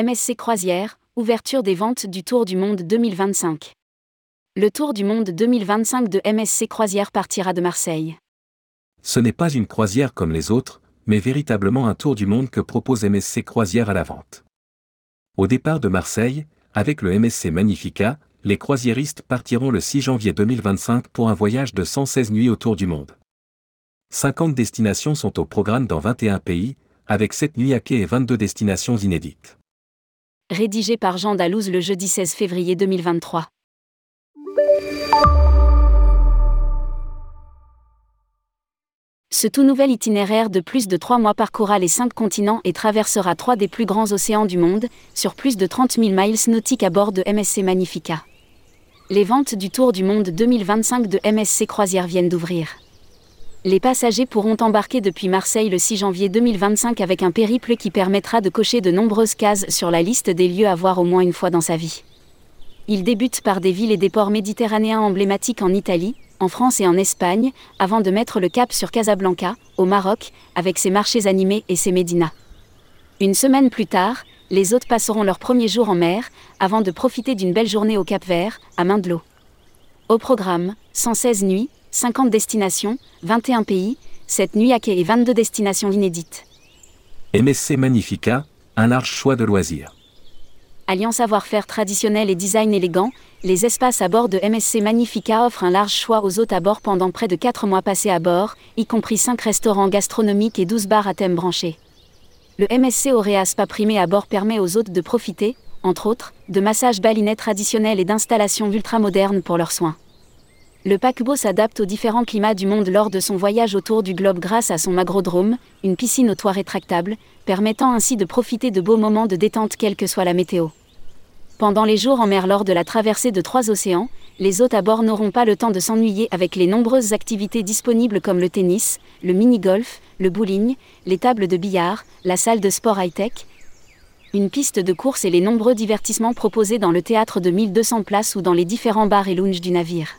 MSC Croisière, ouverture des ventes du Tour du Monde 2025. Le Tour du Monde 2025 de MSC Croisière partira de Marseille. Ce n'est pas une croisière comme les autres, mais véritablement un tour du monde que propose MSC Croisière à la vente. Au départ de Marseille, avec le MSC Magnifica, les croisiéristes partiront le 6 janvier 2025 pour un voyage de 116 nuits autour du monde. 50 destinations sont au programme dans 21 pays, avec 7 nuits à quai et 22 destinations inédites rédigé par Jean Dalouse le jeudi 16 février 2023. Ce tout nouvel itinéraire de plus de trois mois parcourra les cinq continents et traversera trois des plus grands océans du monde, sur plus de 30 000 miles nautiques à bord de MSC Magnifica. Les ventes du Tour du Monde 2025 de MSC Croisière viennent d'ouvrir les passagers pourront embarquer depuis Marseille le 6 janvier 2025 avec un périple qui permettra de cocher de nombreuses cases sur la liste des lieux à voir au moins une fois dans sa vie. Il débute par des villes et des ports méditerranéens emblématiques en Italie, en France et en Espagne, avant de mettre le cap sur Casablanca, au Maroc, avec ses marchés animés et ses médinas. Une semaine plus tard, les hôtes passeront leur premier jour en mer, avant de profiter d'une belle journée au Cap Vert, à main de l'eau. Au programme, 116 nuits, 50 destinations, 21 pays, cette nuit à quai et 22 destinations inédites. MSC Magnifica, un large choix de loisirs. Alliant savoir-faire traditionnel et design élégant, les espaces à bord de MSC Magnifica offrent un large choix aux hôtes à bord pendant près de 4 mois passés à bord, y compris 5 restaurants gastronomiques et 12 bars à thème branché. Le MSC Auréa Spa primé à bord permet aux hôtes de profiter, entre autres, de massages balinets traditionnels et d'installations ultramodernes pour leurs soins. Le paquebot s'adapte aux différents climats du monde lors de son voyage autour du globe grâce à son magrodrome, une piscine au toit rétractable, permettant ainsi de profiter de beaux moments de détente quelle que soit la météo. Pendant les jours en mer lors de la traversée de trois océans, les hôtes à bord n'auront pas le temps de s'ennuyer avec les nombreuses activités disponibles comme le tennis, le mini-golf, le bowling, les tables de billard, la salle de sport high-tech, une piste de course et les nombreux divertissements proposés dans le théâtre de 1200 places ou dans les différents bars et lounges du navire.